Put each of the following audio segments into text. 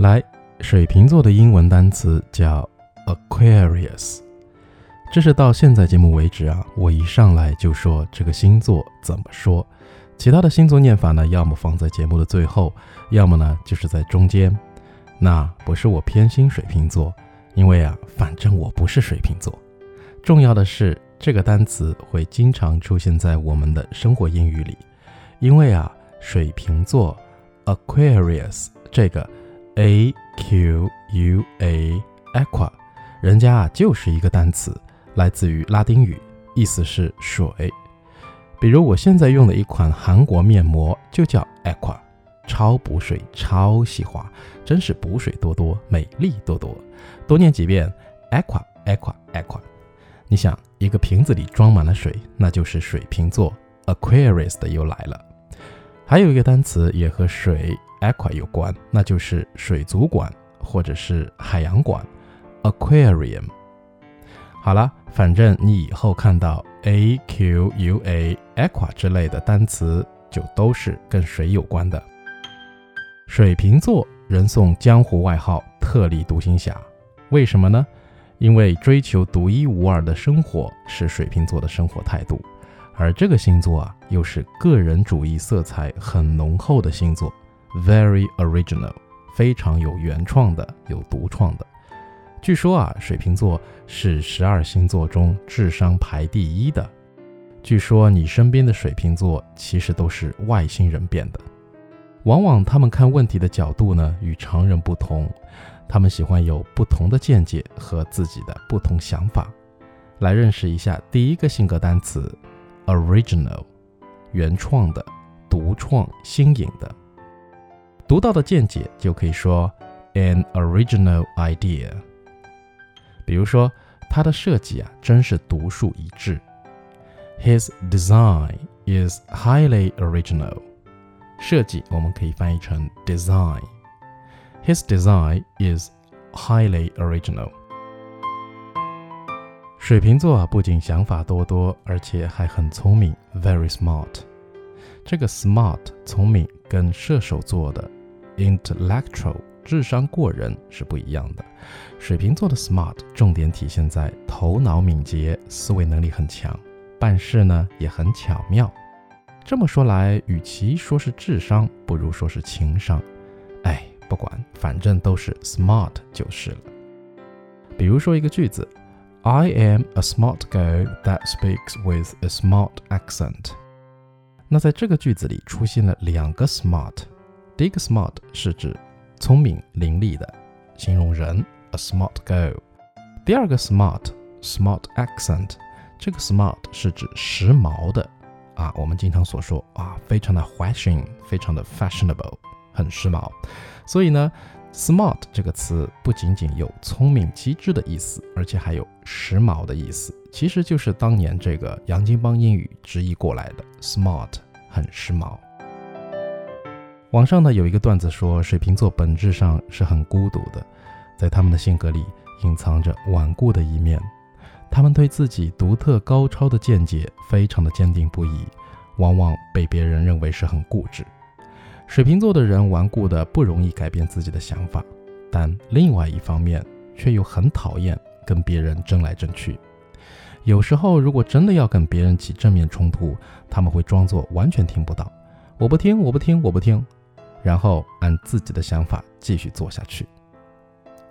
来，水瓶座的英文单词叫 Aquarius。这是到现在节目为止啊，我一上来就说这个星座怎么说。其他的星座念法呢，要么放在节目的最后，要么呢就是在中间。那不是我偏心水瓶座，因为啊，反正我不是水瓶座。重要的是，这个单词会经常出现在我们的生活英语里，因为啊，水瓶座 Aquarius 这个 A Q U A Aqua，人家啊就是一个单词。来自于拉丁语，意思是水。比如我现在用的一款韩国面膜就叫 Aqua，超补水、超细滑，真是补水多多、美丽多多。多念几遍 Aqua，Aqua，Aqua。你想，一个瓶子里装满了水，那就是水瓶座 Aquarius 的又来了。还有一个单词也和水 Aqua 有关，那就是水族馆或者是海洋馆 Aquarium。好了，反正你以后看到 a q u a aqua 之类的单词，就都是跟水有关的。水瓶座人送江湖外号“特立独行侠”，为什么呢？因为追求独一无二的生活是水瓶座的生活态度，而这个星座啊，又是个人主义色彩很浓厚的星座，very original，非常有原创的，有独创的。据说啊，水瓶座是十二星座中智商排第一的。据说你身边的水瓶座其实都是外星人变的。往往他们看问题的角度呢与常人不同，他们喜欢有不同的见解和自己的不同想法。来认识一下第一个性格单词 ：original，原创的、独创、新颖的。独到的见解就可以说 an original idea。比如说，它的设计啊，真是独树一帜。His design is highly original。设计我们可以翻译成 design。His design is highly original。 水瓶座，不仅想法多多，而且还很聪明，very smart。这个 smart 聪明跟射手座的 intellectual。智商过人是不一样的。水瓶座的 smart 重点体现在头脑敏捷，思维能力很强，办事呢也很巧妙。这么说来，与其说是智商，不如说是情商。哎，不管，反正都是 smart 就是了。比如说一个句子 ：I am a smart girl that speaks with a smart accent。那在这个句子里出现了两个 smart，第一个 smart 是指。聪明伶俐的形容人，a smart girl。第二个 smart，smart accent，这个 smart 是指时髦的啊，我们经常所说啊，非常的 fashion，非常的 fashionable，很时髦。所以呢 ，smart 这个词不仅仅有聪明机智的意思，而且还有时髦的意思，其实就是当年这个洋泾浜英语直译过来的，smart 很时髦。网上呢有一个段子说，水瓶座本质上是很孤独的，在他们的性格里隐藏着顽固的一面，他们对自己独特高超的见解非常的坚定不移，往往被别人认为是很固执。水瓶座的人顽固的不容易改变自己的想法，但另外一方面却又很讨厌跟别人争来争去。有时候如果真的要跟别人起正面冲突，他们会装作完全听不到，我不听，我不听，我不听。然后按自己的想法继续做下去。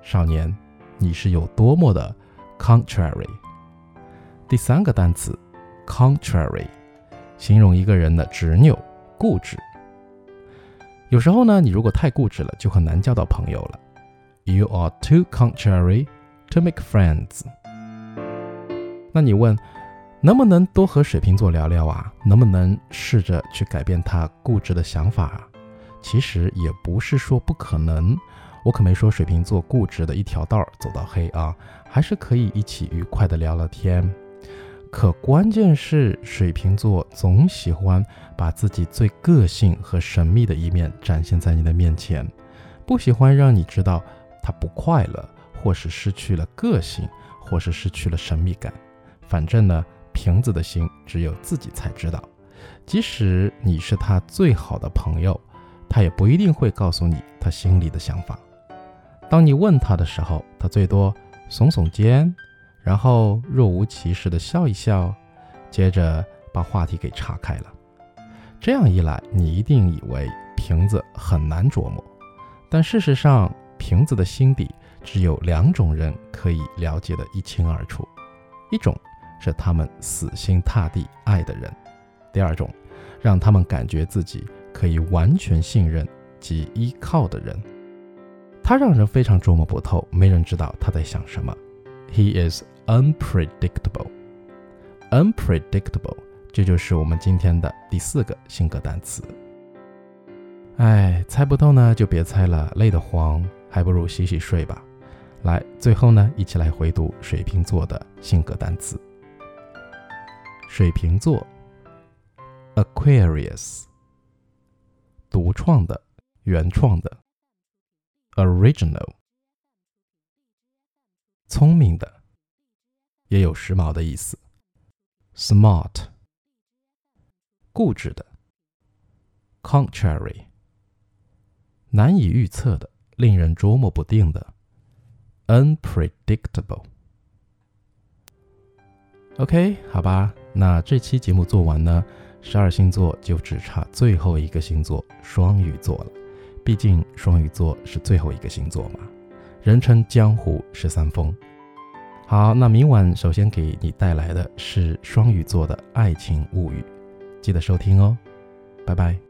少年，你是有多么的 contrary？第三个单词 contrary，形容一个人的执拗、固执。有时候呢，你如果太固执了，就很难交到朋友了。You are too contrary to make friends。那你问，能不能多和水瓶座聊聊啊？能不能试着去改变他固执的想法啊？其实也不是说不可能，我可没说水瓶座固执的一条道走到黑啊，还是可以一起愉快的聊聊天。可关键是水瓶座总喜欢把自己最个性和神秘的一面展现在你的面前，不喜欢让你知道他不快乐，或是失去了个性，或是失去了神秘感。反正呢，瓶子的心只有自己才知道，即使你是他最好的朋友。他也不一定会告诉你他心里的想法，当你问他的时候，他最多耸耸肩，然后若无其事地笑一笑，接着把话题给岔开了。这样一来，你一定以为瓶子很难琢磨，但事实上，瓶子的心底只有两种人可以了解得一清二楚：一种是他们死心塌地爱的人；第二种，让他们感觉自己可以完全信任及依靠的人。他让人非常捉摸不透，没人知道他在想什么。He is unpredictable. Unpredictable. 这就是我们今天的第四个性格单词。哎，猜不透呢就别猜了，累得慌，还不如洗洗睡吧。来，最后呢，一起来回读水瓶座的性格单词。水瓶座，Aquarius，独创的，原创的，Original，聪明的，也有时髦的意思，Smart。固执的，contrary，难以预测的，令人捉摸不定的，unpredictable。OK，好吧，那这期节目做完呢，十二星座就只差最后一个星座双鱼座了。毕竟双鱼座是最后一个星座嘛，人称江湖十三峰。好，那明晚首先给你带来的是双鱼座的爱情物语。记得收听哦，拜拜。